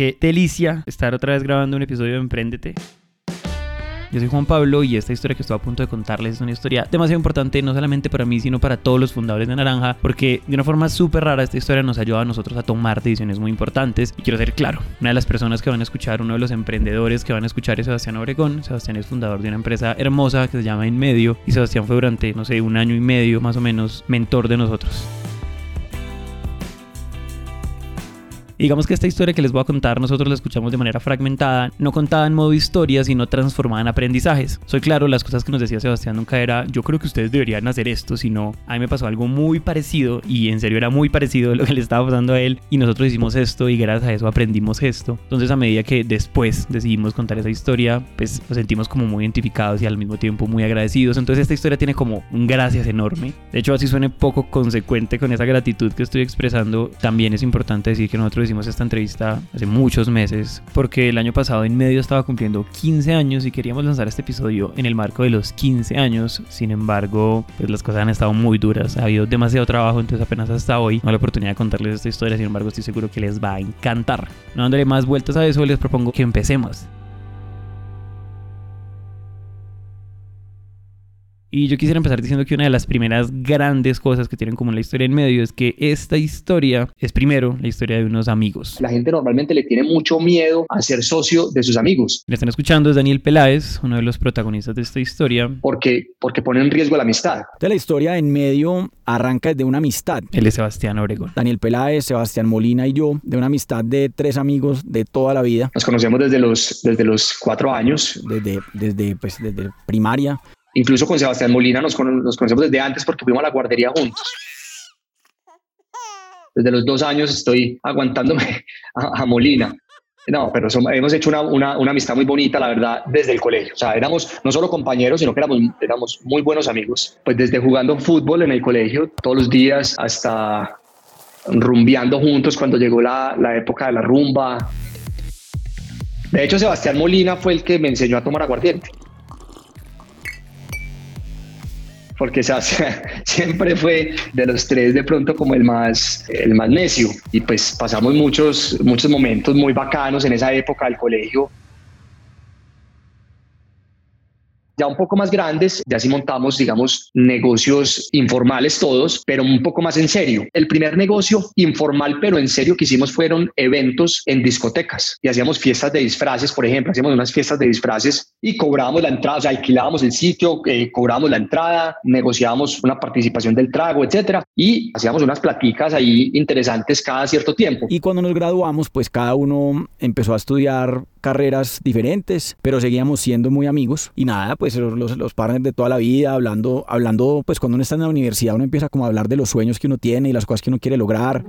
Qué delicia estar otra vez grabando un episodio de Emprendete. Yo soy Juan Pablo y esta historia que estoy a punto de contarles es una historia demasiado importante no solamente para mí, sino para todos los fundadores de Naranja, porque de una forma súper rara esta historia nos ayuda a nosotros a tomar decisiones muy importantes. Y quiero ser claro, una de las personas que van a escuchar, uno de los emprendedores que van a escuchar es Sebastián Obregón. Sebastián es fundador de una empresa hermosa que se llama Inmedio y Sebastián fue durante, no sé, un año y medio más o menos mentor de nosotros. Digamos que esta historia que les voy a contar nosotros la escuchamos de manera fragmentada, no contada en modo historia, sino transformada en aprendizajes. Soy claro, las cosas que nos decía Sebastián nunca era, yo creo que ustedes deberían hacer esto, sino a mí me pasó algo muy parecido y en serio era muy parecido a lo que le estaba pasando a él y nosotros hicimos esto y gracias a eso aprendimos esto. Entonces a medida que después decidimos contar esa historia, pues nos sentimos como muy identificados y al mismo tiempo muy agradecidos. Entonces esta historia tiene como un gracias enorme. De hecho, así suene poco consecuente con esa gratitud que estoy expresando, también es importante decir que nosotros hicimos esta entrevista hace muchos meses porque el año pasado en medio estaba cumpliendo 15 años y queríamos lanzar este episodio en el marco de los 15 años. Sin embargo, pues las cosas han estado muy duras, ha habido demasiado trabajo, entonces apenas hasta hoy no la oportunidad de contarles esta historia. Sin embargo, estoy seguro que les va a encantar. No dándole más vueltas a eso, les propongo que empecemos. Y yo quisiera empezar diciendo que una de las primeras grandes cosas que tienen como la historia en medio es que esta historia es primero la historia de unos amigos. La gente normalmente le tiene mucho miedo a ser socio de sus amigos. Le están escuchando es Daniel Peláez, uno de los protagonistas de esta historia. Porque, porque pone en riesgo la amistad. De la historia en medio arranca desde una amistad. Él es Sebastián Obregón. Daniel Peláez, Sebastián Molina y yo, de una amistad de tres amigos de toda la vida. Nos conocemos desde los, desde los cuatro años. Desde, desde, pues, desde primaria. Incluso con Sebastián Molina nos, nos conocemos desde antes porque fuimos a la guardería juntos. Desde los dos años estoy aguantándome a, Molina. No, pero hemos hecho una, una, una, amistad muy bonita, la verdad, desde el colegio. O sea, éramos no solo compañeros, sino que éramos, éramos muy buenos amigos. Pues desde jugando fútbol en el colegio todos los días hasta rumbeando juntos cuando llegó la, la época de la rumba. De hecho, Sebastián Molina fue el que me enseñó a tomar aguardiente porque siempre fue de los tres de pronto como el más, el más necio. Y pues pasamos muchos, muchos momentos muy bacanos en esa época del colegio ya un poco más grandes, ya sí montamos, digamos, negocios informales todos, pero un poco más en serio. El primer negocio informal, pero en serio que hicimos fueron eventos en discotecas y hacíamos fiestas de disfraces, por ejemplo, hacíamos unas fiestas de disfraces y cobrábamos la entrada, o sea, alquilábamos el sitio, eh, cobrábamos la entrada, negociábamos una participación del trago, etcétera, y hacíamos unas platicas ahí interesantes cada cierto tiempo. Y cuando nos graduamos, pues cada uno empezó a estudiar carreras diferentes, pero seguíamos siendo muy amigos y nada, pues los, los partners de toda la vida, hablando, hablando, pues cuando uno está en la universidad uno empieza como a hablar de los sueños que uno tiene y las cosas que uno quiere lograr.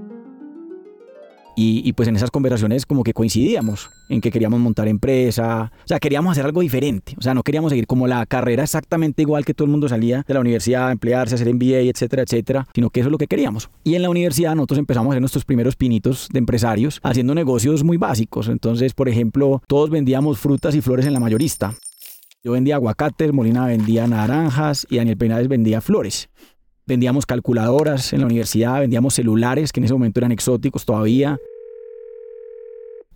Y, pues en esas conversaciones como que coincidíamos en que queríamos montar empresa, o sea, queríamos hacer algo diferente, o sea, no queríamos seguir como la carrera exactamente igual que todo el mundo salía de la universidad, emplearse, hacer MBA, etcétera, etcétera, sino que eso es lo que queríamos. Y en la universidad nosotros empezamos a hacer nuestros primeros pinitos de empresarios haciendo negocios muy básicos. Entonces, por ejemplo, todos vendíamos frutas y flores en la mayorista. Yo vendía aguacates, Molina vendía naranjas y Daniel Peinares vendía flores vendíamos calculadoras en la universidad, vendíamos celulares que en ese momento eran exóticos todavía.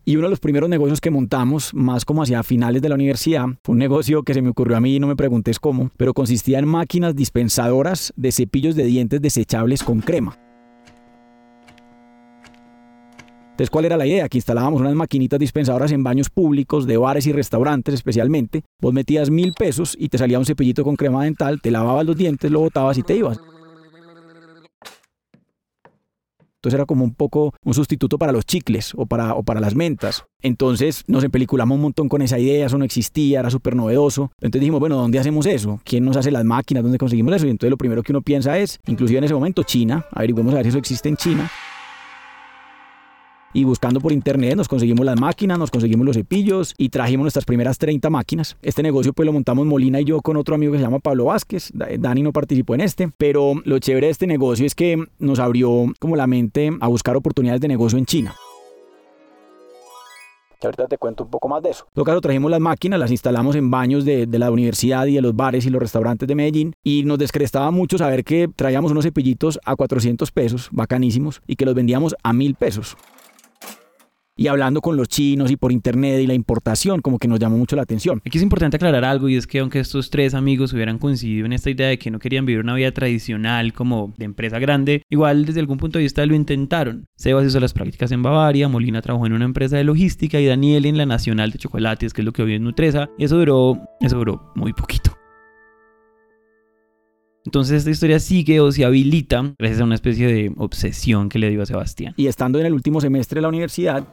Y uno de los primeros negocios que montamos, más como hacia finales de la universidad, fue un negocio que se me ocurrió a mí y no me preguntes cómo, pero consistía en máquinas dispensadoras de cepillos de dientes desechables con crema. Entonces, ¿cuál era la idea? Que instalábamos unas maquinitas dispensadoras en baños públicos, de bares y restaurantes especialmente. Vos metías mil pesos y te salía un cepillito con crema dental, te lavabas los dientes, lo botabas y te ibas. Entonces era como un poco un sustituto para los chicles o para, para las mentas. Entonces nos empeliculamos un montón con esa idea, eso no existía, era súper novedoso. Entonces dijimos, bueno, ¿dónde hacemos eso? ¿Quién nos hace las máquinas? ¿Dónde conseguimos eso? Y entonces lo primero que uno piensa es, inclusive en ese momento, China. Averiguemos a ver si eso existe en China y buscando por internet nos conseguimos las máquinas, nos conseguimos los cepillos y trajimos nuestras primeras 30 máquinas. Este negocio pues lo montamos Molina y yo con otro amigo que se llama Pablo Vázquez. Dani no participó en este, pero lo chévere de este negocio es que nos abrió como la mente a buscar oportunidades de negocio en China. ahorita te cuento un poco más de eso. En todo caso, trajimos las máquinas, las instalamos en baños de, de, la universidad y de los bares y los restaurantes de Medellín y nos descrestaba mucho saber que traíamos unos cepillitos a 400 pesos, bacanísimos, y que los vendíamos a 1000 pesos. Y hablando con los chinos y por internet y la importación, como que nos llamó mucho la atención. Aquí es importante aclarar algo y es que aunque estos tres amigos hubieran coincidido en esta idea de que no querían vivir una vida tradicional como de empresa grande, igual desde algún punto de vista lo intentaron. Sebas hizo las prácticas en Bavaria, Molina trabajó en una empresa de logística y Daniel en la Nacional de Chocolates, que es lo que hoy es Nutresa, y eso duró, eso duró muy poquito. Entonces esta historia sigue o se habilita gracias a una especie de obsesión que le dio a Sebastián. Y estando en el último semestre de la universidad,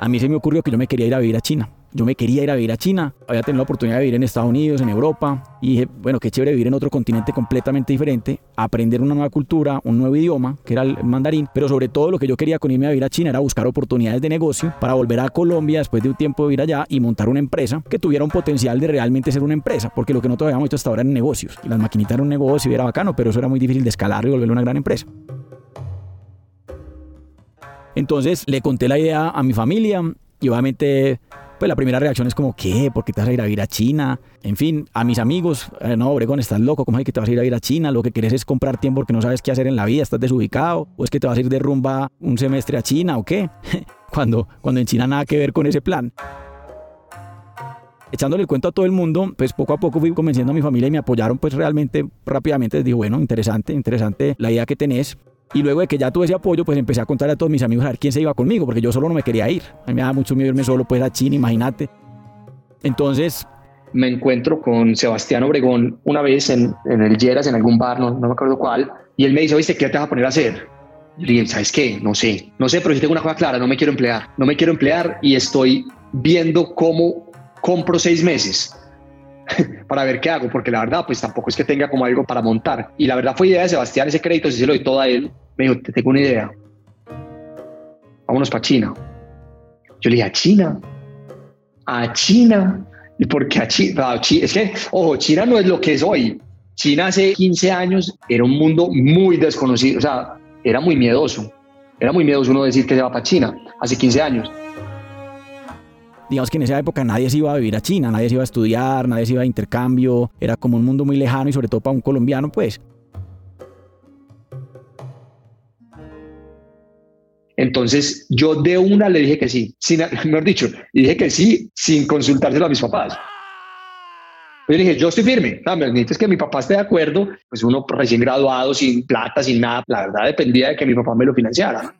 a mí se me ocurrió que yo me quería ir a vivir a China. Yo me quería ir a vivir a China, había tenido la oportunidad de vivir en Estados Unidos, en Europa, y dije, bueno, qué chévere vivir en otro continente completamente diferente, aprender una nueva cultura, un nuevo idioma, que era el mandarín, pero sobre todo lo que yo quería con irme a vivir a China era buscar oportunidades de negocio para volver a Colombia después de un tiempo de vivir allá y montar una empresa que tuviera un potencial de realmente ser una empresa, porque lo que nosotros habíamos hecho hasta ahora eran negocios, las maquinitas eran un negocio y era bacano, pero eso era muy difícil de escalar y volverlo una gran empresa. Entonces le conté la idea a mi familia y obviamente pues la primera reacción es como, ¿qué? ¿Por qué te vas a ir a vivir a China? En fin, a mis amigos, eh, no, Obregón, estás loco, ¿cómo es que te vas a ir a vivir a China? Lo que quieres es comprar tiempo porque no sabes qué hacer en la vida, estás desubicado, o es que te vas a ir de rumba un semestre a China o qué? cuando, cuando en China nada que ver con ese plan. Echándole el cuento a todo el mundo, pues poco a poco fui convenciendo a mi familia y me apoyaron pues realmente rápidamente. Les digo, bueno, interesante, interesante la idea que tenés. Y luego de que ya tuve ese apoyo, pues empecé a contarle a todos mis amigos a ver quién se iba conmigo, porque yo solo no me quería ir. A mí me daba mucho miedo irme solo pues a China, imagínate. Entonces... Me encuentro con Sebastián Obregón una vez en, en el Lleras, en algún bar, no, me acuerdo cuál, y él me dice, oíste, ¿qué te vas a poner a hacer? Y le dije, ¿sabes qué? No sé, no sé, pero si tengo una cosa clara, no me quiero emplear, no me quiero emplear y estoy viendo cómo compro seis meses para ver qué hago, porque la verdad, pues tampoco es que tenga como algo para montar. Y la verdad fue idea de Sebastián, ese crédito, si se lo doy todo a él, me dijo, te tengo una idea, vámonos para China. Yo le dije, ¿a China? ¿A China? ¿Y por qué a China? Es que, ojo, China no es lo que es hoy. China hace 15 años era un mundo muy desconocido, o sea, era muy miedoso. Era muy miedoso uno decir que se va para China hace 15 años digamos que en esa época nadie se iba a vivir a China, nadie se iba a estudiar, nadie se iba a intercambio, era como un mundo muy lejano y sobre todo para un colombiano, pues. Entonces yo de una le dije que sí, sin, mejor dicho, dije que sí sin consultárselo a mis papás. Yo le dije, yo estoy firme, no, me necesitas que mi papá esté de acuerdo, pues uno recién graduado, sin plata, sin nada, la verdad dependía de que mi papá me lo financiara.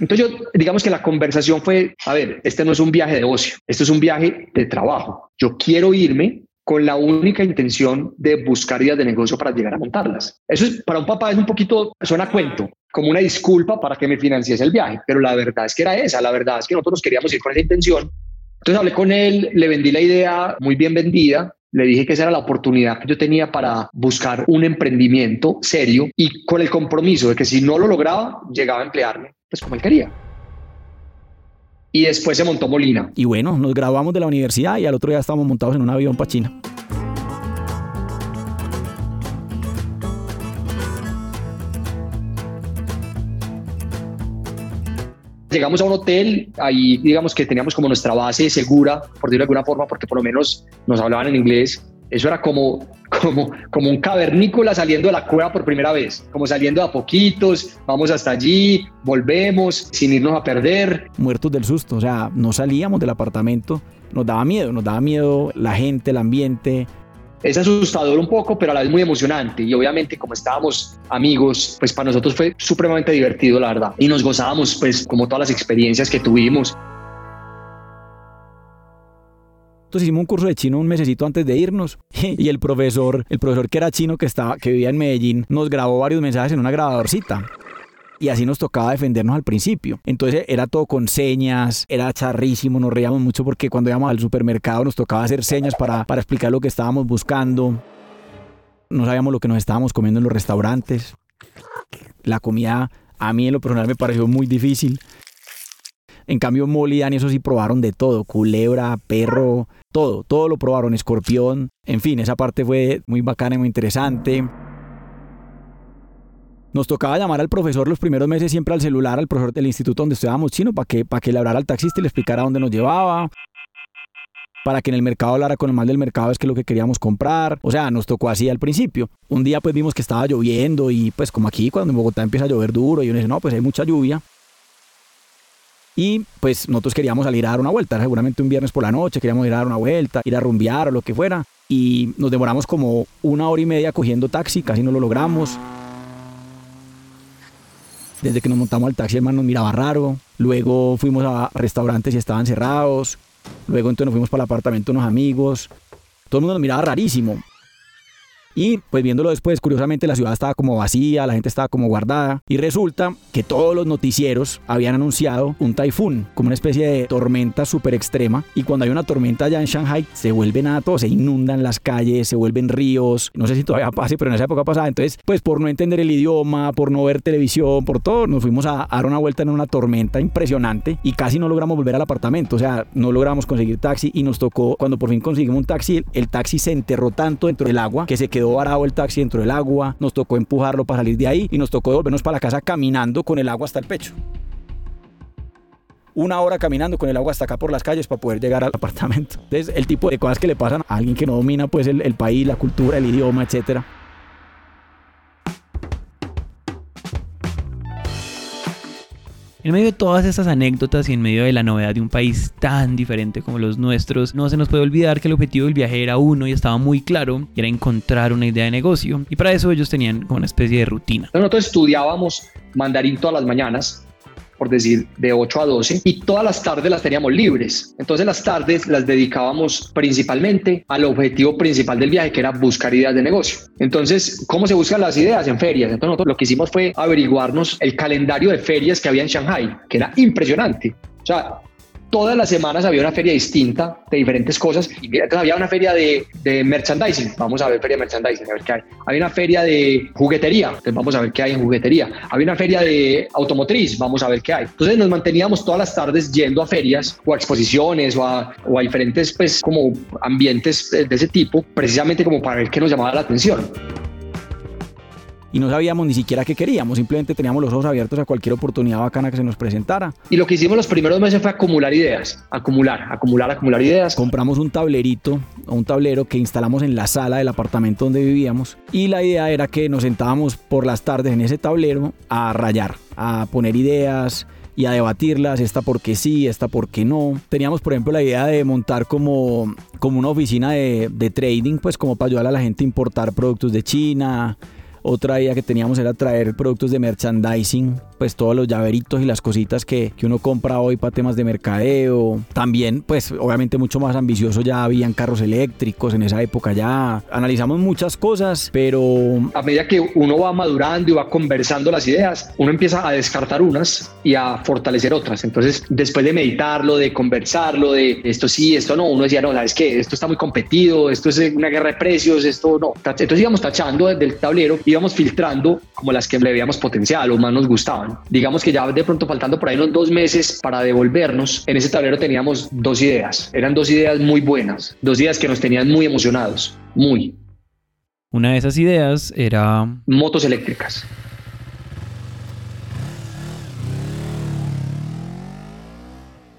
Entonces yo, digamos que la conversación fue, a ver, este no es un viaje de ocio, esto es un viaje de trabajo. Yo quiero irme con la única intención de buscar ideas de negocio para llegar a montarlas. Eso es, para un papá es un poquito, suena cuento, como una disculpa para que me financiese el viaje, pero la verdad es que era esa, la verdad es que nosotros queríamos ir con esa intención. Entonces hablé con él, le vendí la idea muy bien vendida, le dije que esa era la oportunidad que yo tenía para buscar un emprendimiento serio y con el compromiso de que si no lo lograba, llegaba a emplearme pues como él quería. Y después se montó Molina. Y bueno, nos graduamos de la universidad y al otro día estábamos montados en un avión para China. Llegamos a un hotel, ahí digamos que teníamos como nuestra base segura, por decirlo de alguna forma, porque por lo menos nos hablaban en inglés eso era como, como, como un cavernícola saliendo de la cueva por primera vez, como saliendo a poquitos, vamos hasta allí, volvemos sin irnos a perder. Muertos del susto, o sea, no salíamos del apartamento, nos daba miedo, nos daba miedo la gente, el ambiente. Es asustador un poco, pero a la vez muy emocionante. Y obviamente, como estábamos amigos, pues para nosotros fue supremamente divertido, la verdad. Y nos gozábamos, pues, como todas las experiencias que tuvimos. Hicimos un curso de chino un mesecito antes de irnos y el profesor, el profesor que era chino que estaba que vivía en Medellín, nos grabó varios mensajes en una grabadorcita. Y así nos tocaba defendernos al principio. Entonces era todo con señas, era charrísimo, nos reíamos mucho porque cuando íbamos al supermercado nos tocaba hacer señas para, para explicar lo que estábamos buscando. No sabíamos lo que nos estábamos comiendo en los restaurantes. La comida a mí en lo personal me pareció muy difícil. En cambio, Molly y Dani, eso sí probaron de todo: culebra, perro, todo, todo lo probaron, escorpión. En fin, esa parte fue muy bacana y muy interesante. Nos tocaba llamar al profesor los primeros meses siempre al celular, al profesor del instituto donde estudiábamos chino, para que, para que le hablara al taxista y le explicara dónde nos llevaba. Para que en el mercado hablara con el mal del mercado, es que lo que queríamos comprar. O sea, nos tocó así al principio. Un día pues vimos que estaba lloviendo y pues como aquí cuando en Bogotá empieza a llover duro y uno dice, no, pues hay mucha lluvia. Y pues nosotros queríamos salir a dar una vuelta, seguramente un viernes por la noche, queríamos ir a dar una vuelta, ir a rumbear o lo que fuera. Y nos demoramos como una hora y media cogiendo taxi, casi no lo logramos. Desde que nos montamos al taxi, el man nos miraba raro. Luego fuimos a restaurantes y estaban cerrados. Luego entonces nos fuimos para el apartamento de unos amigos. Todo el mundo nos miraba rarísimo. Y pues viéndolo después, curiosamente la ciudad estaba como vacía, la gente estaba como guardada. Y resulta que todos los noticieros habían anunciado un taifún, como una especie de tormenta súper extrema. Y cuando hay una tormenta allá en Shanghai, se vuelve nada todo, se inundan las calles, se vuelven ríos. No sé si todavía pase, pero en esa época pasaba. Entonces, pues por no entender el idioma, por no ver televisión, por todo, nos fuimos a dar una vuelta en una tormenta impresionante y casi no logramos volver al apartamento. O sea, no logramos conseguir taxi y nos tocó, cuando por fin conseguimos un taxi, el taxi se enterró tanto dentro del agua que se quedó varado el taxi dentro del agua, nos tocó empujarlo para salir de ahí y nos tocó volvernos para la casa caminando con el agua hasta el pecho. Una hora caminando con el agua hasta acá por las calles para poder llegar al apartamento. Entonces, el tipo de cosas que le pasan a alguien que no domina pues el, el país, la cultura, el idioma, etcétera. En medio de todas estas anécdotas y en medio de la novedad de un país tan diferente como los nuestros, no se nos puede olvidar que el objetivo del viaje era uno y estaba muy claro, y era encontrar una idea de negocio. Y para eso ellos tenían como una especie de rutina. Nosotros estudiábamos mandarín todas las mañanas por decir, de 8 a 12, y todas las tardes las teníamos libres. Entonces las tardes las dedicábamos principalmente al objetivo principal del viaje, que era buscar ideas de negocio. Entonces, ¿cómo se buscan las ideas? En ferias. Entonces nosotros lo que hicimos fue averiguarnos el calendario de ferias que había en Shanghai, que era impresionante. O sea, todas las semanas había una feria distinta de diferentes cosas. Y entonces había una feria de, merchandising, vamos a ver feria de merchandising, a ver qué hay. Había una feria de juguetería, entonces vamos a ver qué hay en juguetería. Había una feria de automotriz, vamos a ver qué hay. Entonces nos manteníamos todas las tardes yendo a ferias o a exposiciones o a, o a diferentes pues como ambientes de ese tipo, precisamente como para ver qué nos llamaba la atención y no sabíamos ni siquiera qué queríamos, simplemente teníamos los ojos abiertos a cualquier oportunidad bacana que se nos presentara. Y lo que hicimos los primeros meses fue acumular ideas, acumular, acumular, acumular ideas. Compramos un tablerito, un tablero que instalamos en la sala del apartamento donde vivíamos y la idea era que nos sentábamos por las tardes en ese tablero a rayar, a poner ideas, y a debatirlas, esta porque sí, esta porque no. Teníamos, por ejemplo, la idea de montar como, como una oficina de, de trading, pues como para ayudar a la gente a importar productos de China, otra idea que teníamos era traer productos de merchandising, pues todos los llaveritos y las cositas que, que uno compra hoy para temas de mercadeo. También, pues obviamente mucho más ambicioso ya habían carros eléctricos en esa época ya. Analizamos muchas cosas, pero... A medida que uno va madurando y va conversando las ideas, uno empieza a descartar unas y a fortalecer otras. Entonces, después de meditarlo, de conversarlo, de esto sí, esto no, uno decía, no, ¿sabes qué? Esto está muy competido, esto es una guerra de precios, esto no. Entonces íbamos tachando desde el tablero íbamos filtrando como las que le veíamos potencial o más nos gustaban. Digamos que ya de pronto faltando por ahí unos dos meses para devolvernos, en ese tablero teníamos dos ideas. Eran dos ideas muy buenas, dos ideas que nos tenían muy emocionados, muy. Una de esas ideas era... Motos eléctricas.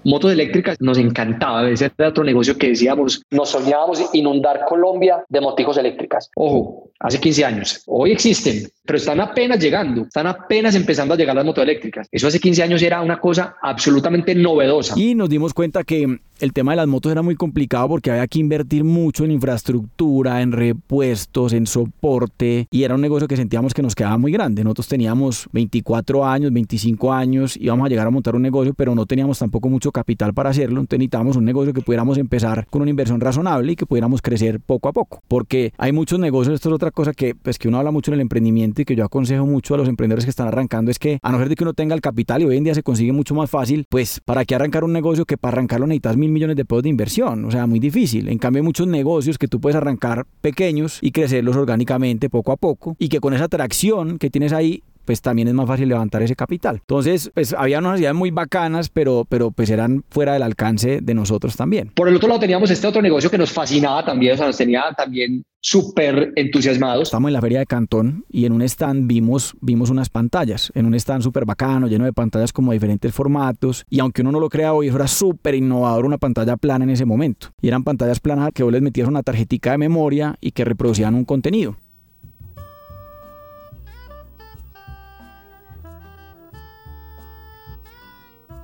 Motos eléctricas nos encantaba. Ese era otro negocio que decíamos, nos soñábamos inundar Colombia de moticos eléctricas. Ojo, hace 15 años. Hoy existen, pero están apenas llegando, están apenas empezando a llegar las motos eléctricas. Eso hace 15 años era una cosa absolutamente novedosa. Y nos dimos cuenta que el tema de las motos era muy complicado porque había que invertir mucho en infraestructura, en repuestos, en soporte y era un negocio que sentíamos que nos quedaba muy grande. Nosotros teníamos 24 años, 25 años, íbamos a llegar a montar un negocio, pero no teníamos tampoco mucho capital para hacerlo. Entonces necesitábamos un negocio que pudiéramos empezar con una inversión razonable y que pudiéramos crecer poco a poco. Porque hay muchos negocios, esto es otra cosa que, pues, que uno habla mucho en el emprendimiento que yo aconsejo mucho a los emprendedores que están arrancando, es que a no ser de que uno tenga el capital y hoy en día se consigue mucho más fácil, pues para qué arrancar un negocio que para arrancarlo necesitas mil millones de pesos de inversión, o sea, muy difícil. En cambio, hay muchos negocios que tú puedes arrancar pequeños y crecerlos orgánicamente poco a poco y que con esa atracción que tienes ahí pues también es más fácil levantar ese capital. Entonces, pues había unas ideas muy bacanas, pero, pero pues eran fuera del alcance de nosotros también. Por el otro lado teníamos este otro negocio que nos fascinaba también, o sea, nos tenía también súper entusiasmados. Estamos en la feria de Cantón y en un stand vimos, vimos unas pantallas, en un stand súper bacano, lleno de pantallas como diferentes formatos y aunque uno no lo crea hoy, era súper innovador una pantalla plana en ese momento. Y eran pantallas planas que vos les metías una tarjetita de memoria y que reproducían un contenido.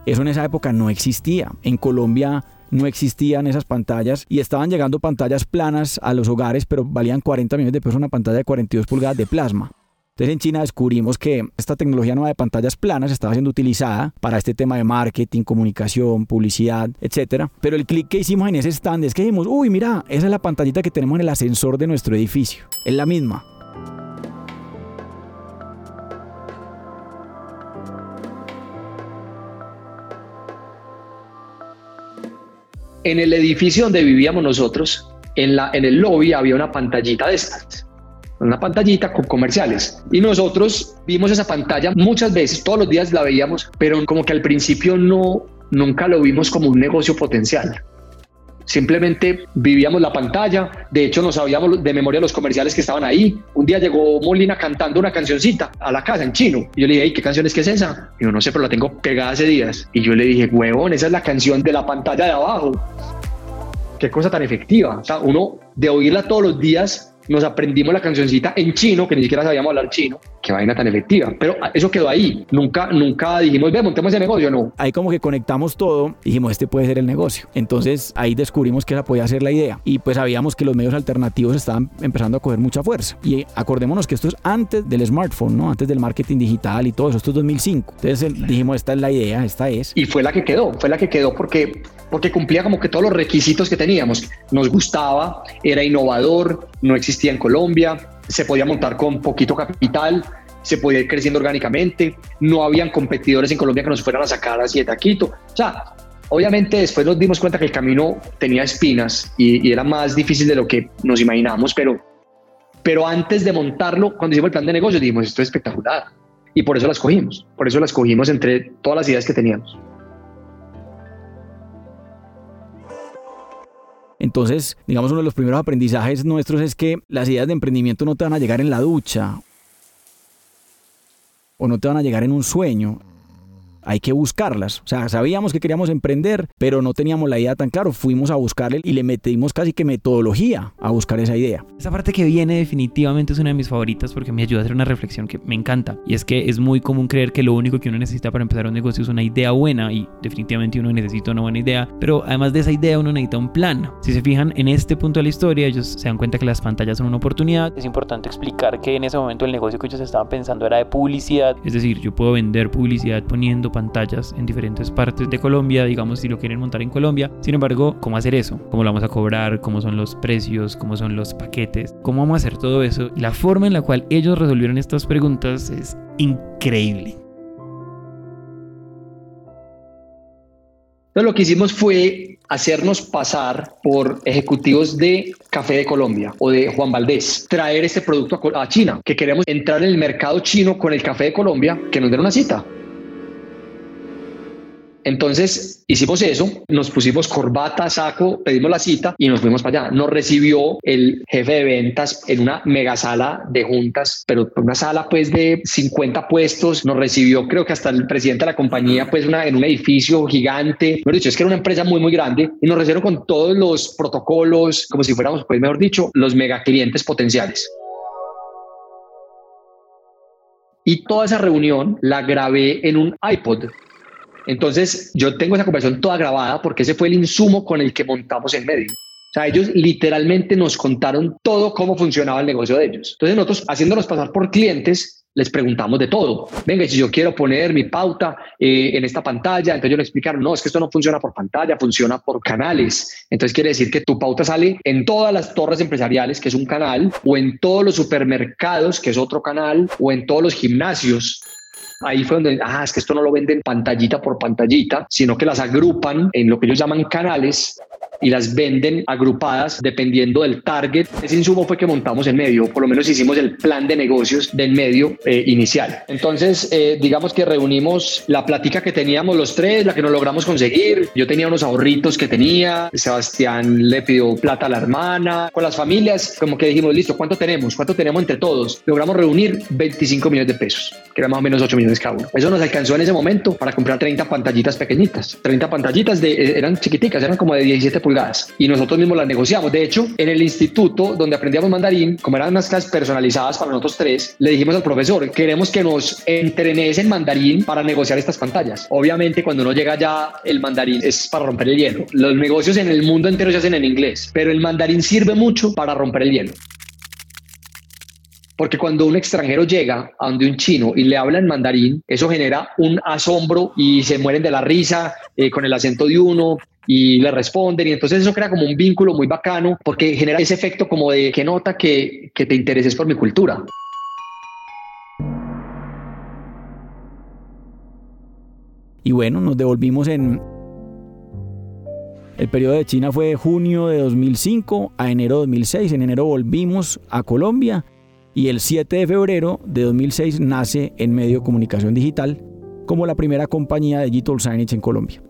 Eso en esa época no existía. En Colombia no existían esas pantallas y estaban llegando pantallas planas a los hogares, pero valían 40 millones de pesos una pantalla de 42 pulgadas de plasma. Entonces en China descubrimos que esta tecnología nueva de pantallas planas estaba siendo utilizada para este tema de marketing, comunicación, publicidad, etc. Pero el clic que hicimos en ese stand es que dijimos, uy, mira, esa es la pantallita que tenemos en el ascensor de nuestro edificio. Es la misma. En el edificio donde vivíamos nosotros, en, la, en el lobby había una pantallita de estas, una pantallita con comerciales. Y nosotros vimos esa pantalla muchas veces, todos los días la veíamos, pero como que al principio no, nunca lo vimos como un negocio potencial. Simplemente vivíamos la pantalla, de hecho no sabíamos de memoria los comerciales que estaban ahí. Un día llegó Molina cantando una cancioncita a la casa en chino. Y yo le dije, ¿qué canción es que es esa? Y yo no sé, pero la tengo pegada hace días. Y yo le dije, huevón, esa es la canción de la pantalla de abajo. Qué cosa tan efectiva. O sea, uno de oírla todos los días nos aprendimos la cancioncita en chino, que ni siquiera sabíamos hablar chino. Qué vaina tan efectiva. Pero eso quedó ahí. Nunca, nunca dijimos, ve, montemos ese negocio, no. Ahí como que conectamos todo dijimos, este puede ser el negocio. Entonces ahí descubrimos que esa podía ser la idea. Y pues sabíamos que los medios alternativos estaban empezando a coger mucha fuerza. Y acordémonos que esto es antes del smartphone, ¿no? Antes del marketing digital y todo eso. Esto es 2005. Entonces dijimos, esta es la idea, esta es. Y fue la que quedó. Fue la que quedó porque porque cumplía como que todos los requisitos que teníamos. Nos gustaba, era innovador, no existía en Colombia, se podía montar con poquito capital, se podía ir creciendo orgánicamente, no habían competidores en Colombia que nos fueran a sacar así de taquito. O sea, obviamente después nos dimos cuenta que el camino tenía espinas y, era más difícil de lo que nos imaginamos, pero, pero antes de montarlo, cuando hicimos el plan de negocio, dijimos, esto es espectacular. Y por eso las cogimos, por eso las cogimos entre todas las ideas que teníamos. Entonces, digamos, uno de los primeros aprendizajes nuestros es que las ideas de emprendimiento no te van a llegar en la ducha o no te van a llegar en un sueño hay que buscarlas. O sea, sabíamos que queríamos emprender, pero no teníamos la idea tan claro. Fuimos a buscarle y le metimos casi que metodología a buscar esa idea. Esa parte que viene definitivamente es una de mis favoritas porque me ayuda a hacer una reflexión que me encanta. Y es que es muy común creer que lo único que uno necesita para empezar un negocio es una idea buena y definitivamente uno necesita una buena idea. Pero además de esa idea uno necesita un plan. Si se fijan en este punto de la historia, ellos se dan cuenta que las pantallas son una oportunidad. Es importante explicar que en ese momento el negocio que ellos estaban pensando era de publicidad. Es decir, yo puedo vender publicidad poniendo pantallas en diferentes partes de Colombia, digamos si lo quieren montar en Colombia. Sin embargo, ¿cómo hacer eso? ¿Cómo lo vamos a cobrar? ¿Cómo son los precios? ¿Cómo son los paquetes? ¿Cómo vamos a hacer todo eso? La forma en la cual ellos resolvieron estas preguntas es increíble. Lo que hicimos fue hacernos pasar por ejecutivos de Café de Colombia o de Juan Valdés, traer este producto a China, que queremos entrar en el mercado chino con el Café de Colombia, que nos den una cita. Entonces hicimos eso, nos pusimos corbata, saco, pedimos la cita y nos fuimos para allá. Nos recibió el jefe de ventas en una mega sala de juntas, pero una sala pues de 50 puestos. Nos recibió creo que hasta el presidente de la compañía pues una, en un edificio gigante. Mejor dicho, es que era una empresa muy muy grande y nos recibieron con todos los protocolos, como si fuéramos pues mejor dicho, los mega clientes potenciales. Y toda esa reunión la grabé en un iPod entonces, yo tengo esa conversación toda grabada porque ese fue el insumo con el que montamos en medio. O sea, ellos literalmente nos contaron todo cómo funcionaba el negocio de ellos. Entonces, nosotros haciéndonos pasar por clientes, les preguntamos de todo. Venga, si yo quiero poner mi pauta eh, en esta pantalla, entonces ellos le explicaron, no, es que esto no funciona por pantalla, funciona por canales. Entonces quiere decir que tu pauta sale en todas las torres empresariales, que es un canal, o en todos los supermercados, que es otro canal, o en todos los gimnasios, Ahí fue donde, ah, es que esto no lo venden pantallita por pantallita, sino que las agrupan en lo que ellos llaman canales y las venden agrupadas dependiendo del target. Ese insumo fue que montamos en medio, por lo menos hicimos el plan de negocios del medio eh, inicial. Entonces, eh, digamos que reunimos la plática que teníamos los tres, la que no logramos conseguir. Yo tenía unos ahorritos que tenía, Sebastián le pidió plata a la hermana, con las familias, como que dijimos, listo, ¿cuánto tenemos? ¿Cuánto tenemos entre todos? Logramos reunir 25 millones de pesos, que era más o menos 8 millones cada uno. Eso nos alcanzó en ese momento para comprar 30 pantallitas pequeñitas, 30 pantallitas de, eh, eran chiquiticas, eran como de 17 pulgadas y nosotros mismos las negociamos. De hecho, en el instituto donde aprendíamos mandarín, como eran unas clases personalizadas para nosotros tres, le dijimos al profesor, queremos que nos entrenes en mandarín para negociar estas pantallas. Obviamente, cuando uno llega ya, el mandarín es para romper el hielo. Los negocios en el mundo entero se hacen en inglés, pero el mandarín sirve mucho para romper el hielo. Porque cuando un extranjero llega a donde un chino y le habla en mandarín, eso genera un asombro y se mueren de la risa eh, con el acento de uno y le responden y entonces eso crea como un vínculo muy bacano porque genera ese efecto como de que nota que, que te intereses por mi cultura. Y bueno, nos devolvimos en... El periodo de China fue de junio de 2005 a enero de 2006. En enero volvimos a Colombia y el 7 de febrero de 2006 nace en Medio Comunicación Digital como la primera compañía de digital signage en Colombia.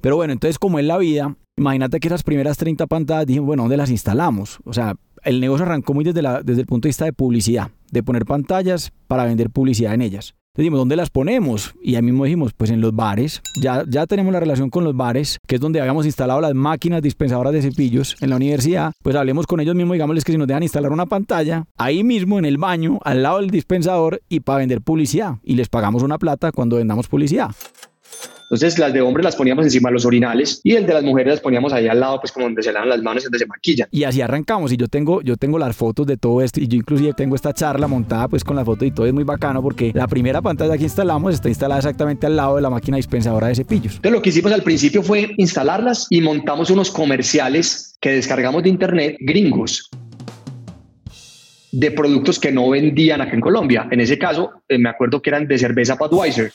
Pero bueno, entonces como es la vida, imagínate que esas primeras 30 pantallas dijimos, bueno, ¿dónde las instalamos? O sea, el negocio arrancó muy desde, desde el punto de vista de publicidad, de poner pantallas para vender publicidad en ellas. Entonces dijimos, ¿dónde las ponemos? Y ahí mismo dijimos, pues en los bares. Ya, ya tenemos la relación con los bares, que es donde habíamos instalado las máquinas dispensadoras de cepillos en la universidad. Pues hablemos con ellos mismos, digámosles que si nos dejan instalar una pantalla, ahí mismo en el baño, al lado del dispensador, y para vender publicidad. Y les pagamos una plata cuando vendamos publicidad. Entonces las de hombres las poníamos encima de los orinales y el de las mujeres las poníamos ahí al lado, pues como donde se lavan las manos y donde se maquilla. Y así arrancamos y yo tengo, yo tengo las fotos de todo esto y yo inclusive tengo esta charla montada pues con la foto y todo es muy bacano porque la primera pantalla que instalamos está instalada exactamente al lado de la máquina dispensadora de cepillos. Entonces lo que hicimos al principio fue instalarlas y montamos unos comerciales que descargamos de internet gringos de productos que no vendían acá en Colombia. En ese caso, eh, me acuerdo que eran de cerveza Budweiser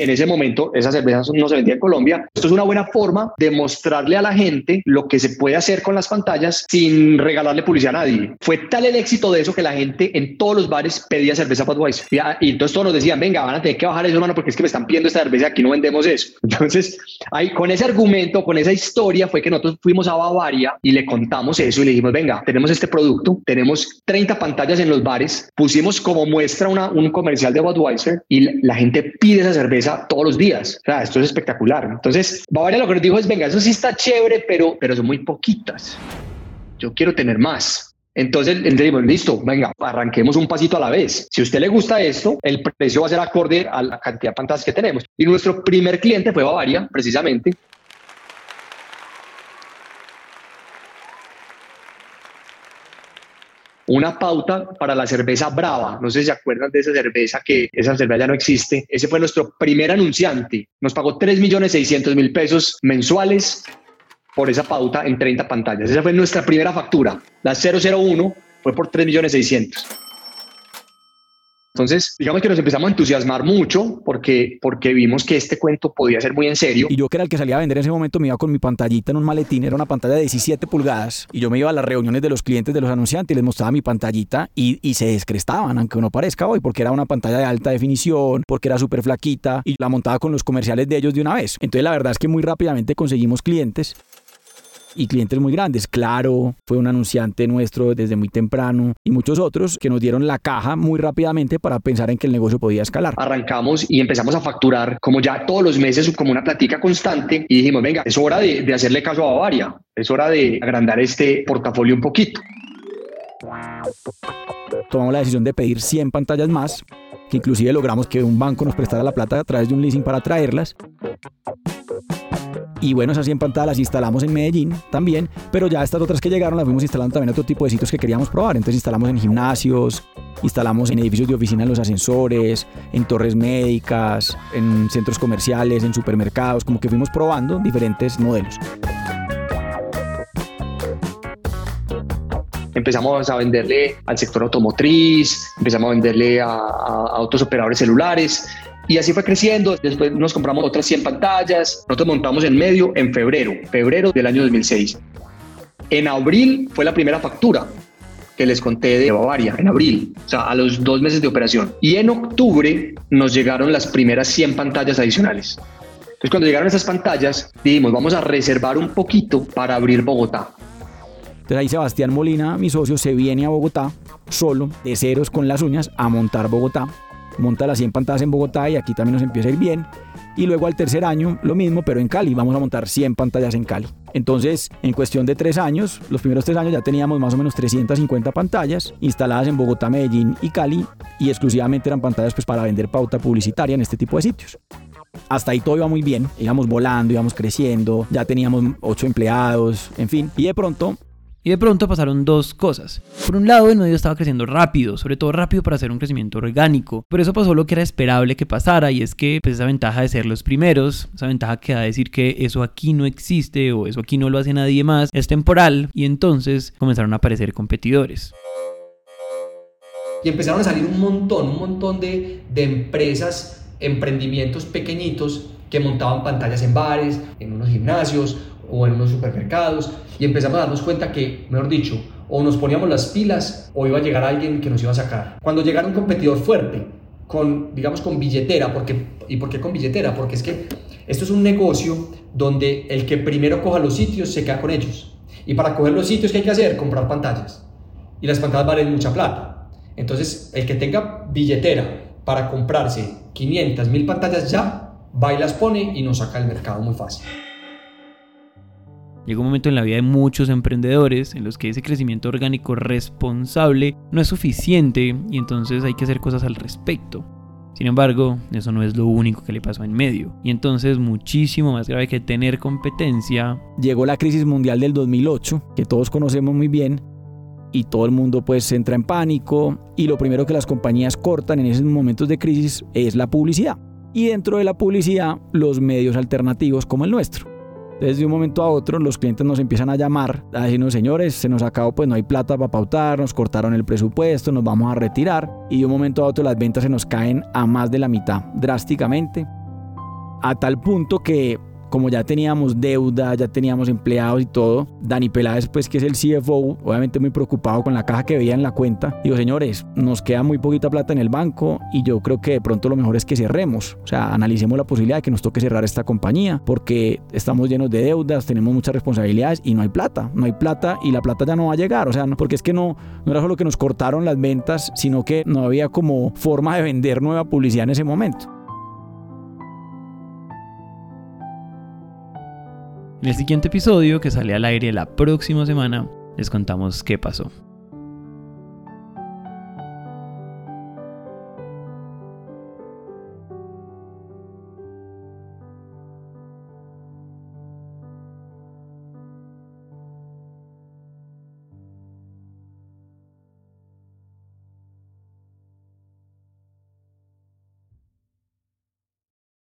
en ese momento esa cerveza no se vendía en Colombia. Esto es una buena forma de mostrarle a la gente lo que se puede hacer con las pantallas sin regalarle publicidad a nadie. Fue tal el éxito de eso que la gente en todos los bares pedía cerveza Budweiser. Y, entonces todos nos decían, venga, van a tener que bajar eso, hermano, porque es que me están pidiendo esta cerveza, aquí no vendemos eso. Entonces, ahí con ese argumento, con esa historia, fue que nosotros fuimos a Bavaria y le contamos eso y le dijimos, venga, tenemos este producto, tenemos 30 pantallas en los bares, pusimos como muestra una, un comercial de Budweiser y la gente pide esa cerveza todos los días. O sea, esto es espectacular. Entonces, Bavaria lo que nos dijo es, venga, eso sí está chévere, pero, pero son muy poquitas. Yo quiero tener más. Entonces, entendimos, listo, venga, arranquemos un pasito a la vez. Si a usted le gusta esto, el precio va a ser acorde a la cantidad de pantallas que tenemos. Y nuestro primer cliente fue Bavaria, precisamente, una pauta para la cerveza Brava. No sé si se acuerdan de esa cerveza, que esa cerveza ya no existe. Ese fue nuestro primer anunciante. Nos pagó 3.600.000 pesos mensuales por esa pauta en 30 pantallas. Esa fue nuestra primera factura. La 001 fue por 3.600.000. Entonces, digamos que nos empezamos a entusiasmar mucho porque, porque vimos que este cuento podía ser muy en serio. Y yo que era el que salía a vender en ese momento me iba con mi pantallita en un maletín, era una pantalla de 17 pulgadas y yo me iba a las reuniones de los clientes de los anunciantes y les mostraba mi pantallita y, y se descrestaban, aunque uno parezca hoy, porque era una pantalla de alta definición, porque era súper flaquita y la montaba con los comerciales de ellos de una vez. Entonces la verdad es que muy rápidamente conseguimos clientes y clientes muy grandes. Claro, fue un anunciante nuestro desde muy temprano y muchos otros que nos dieron la caja muy rápidamente para pensar en que el negocio podía escalar. Arrancamos y empezamos a facturar como ya todos los meses como una platica constante y dijimos, venga, es hora de, de hacerle caso a Bavaria, es hora de agrandar este portafolio un poquito. Tomamos la decisión de pedir 100 pantallas más, que inclusive logramos que un banco nos prestara la plata a través de un leasing para traerlas. Y bueno, esas 100 pantallas las instalamos en Medellín también, pero ya estas otras que llegaron las fuimos instalando también en otro tipo de sitios que queríamos probar. Entonces instalamos en gimnasios, instalamos en edificios de oficina en los ascensores, en torres médicas, en centros comerciales, en supermercados, como que fuimos probando diferentes modelos. empezamos a venderle al sector automotriz, empezamos a venderle a, a, otros operadores celulares y así fue creciendo. Después nos compramos otras 100 pantallas. Nosotros montamos en medio en febrero, febrero del año 2006. En abril fue la primera factura que les conté de Bavaria, en abril, o sea, a los dos meses de operación. Y en octubre nos llegaron las primeras 100 pantallas adicionales. Entonces, cuando llegaron esas pantallas, dijimos, vamos a reservar un poquito para abrir Bogotá. Entonces ahí Sebastián Molina, mi socio, se viene a Bogotá solo, de ceros con las uñas, a montar Bogotá monta las 100 pantallas en Bogotá y aquí también nos empieza a ir bien. Y luego al tercer año lo mismo, pero en Cali. Vamos a montar 100 pantallas en Cali. Entonces, en cuestión de tres años, los primeros tres años ya teníamos más o menos 350 pantallas instaladas en Bogotá, Medellín y Cali y exclusivamente eran pantallas pues, para vender pauta publicitaria en este tipo de sitios. Hasta ahí todo iba muy bien, íbamos volando, íbamos creciendo, ya teníamos ocho empleados, en fin. Y de pronto y de pronto pasaron dos cosas. Por un lado, el medio estaba creciendo rápido, sobre todo rápido para hacer un crecimiento orgánico. Por eso pasó lo que era esperable que pasara, y es que pues, esa ventaja de ser los primeros, esa ventaja que da a decir que eso aquí no existe o eso aquí no lo hace nadie más, es temporal, y entonces comenzaron a aparecer competidores. Y empezaron a salir un montón, un montón de empresas, emprendimientos pequeñitos que montaban pantallas en bares, en unos gimnasios o en unos supermercados y empezamos a darnos cuenta que, mejor dicho, o nos poníamos las pilas o iba a llegar alguien que nos iba a sacar. Cuando llegara un competidor fuerte, con, digamos, con billetera, porque, ¿y por qué con billetera? Porque es que esto es un negocio donde el que primero coja los sitios se queda con ellos. Y para coger los sitios, ¿qué hay que hacer? Comprar pantallas. Y las pantallas valen mucha plata. Entonces, el que tenga billetera para comprarse 500, 1000 pantallas ya, va y las pone y nos saca el mercado muy fácil. Llega un momento en la vida de muchos emprendedores en los que ese crecimiento orgánico responsable no es suficiente y entonces hay que hacer cosas al respecto. Sin embargo, eso no es lo único que le pasó en medio. Y entonces, muchísimo más grave que tener competencia. Llegó la crisis mundial del 2008, que todos conocemos muy bien, y todo el mundo pues entra en pánico y lo primero que las compañías cortan en esos momentos de crisis es la publicidad. Y dentro de la publicidad, los medios alternativos como el nuestro. Desde un momento a otro los clientes nos empiezan a llamar, a decirnos, señores, se nos acabó, pues no hay plata para pautar, nos cortaron el presupuesto, nos vamos a retirar. Y de un momento a otro las ventas se nos caen a más de la mitad, drásticamente. A tal punto que como ya teníamos deuda, ya teníamos empleados y todo, Dani Peláez, pues que es el CFO, obviamente muy preocupado con la caja que veía en la cuenta, digo, señores, nos queda muy poquita plata en el banco y yo creo que de pronto lo mejor es que cerremos, o sea, analicemos la posibilidad de que nos toque cerrar esta compañía, porque estamos llenos de deudas, tenemos muchas responsabilidades y no hay plata, no hay plata y la plata ya no va a llegar, o sea, porque es que no, no era solo que nos cortaron las ventas, sino que no había como forma de vender nueva publicidad en ese momento. En el siguiente episodio, que sale al aire la próxima semana, les contamos qué pasó.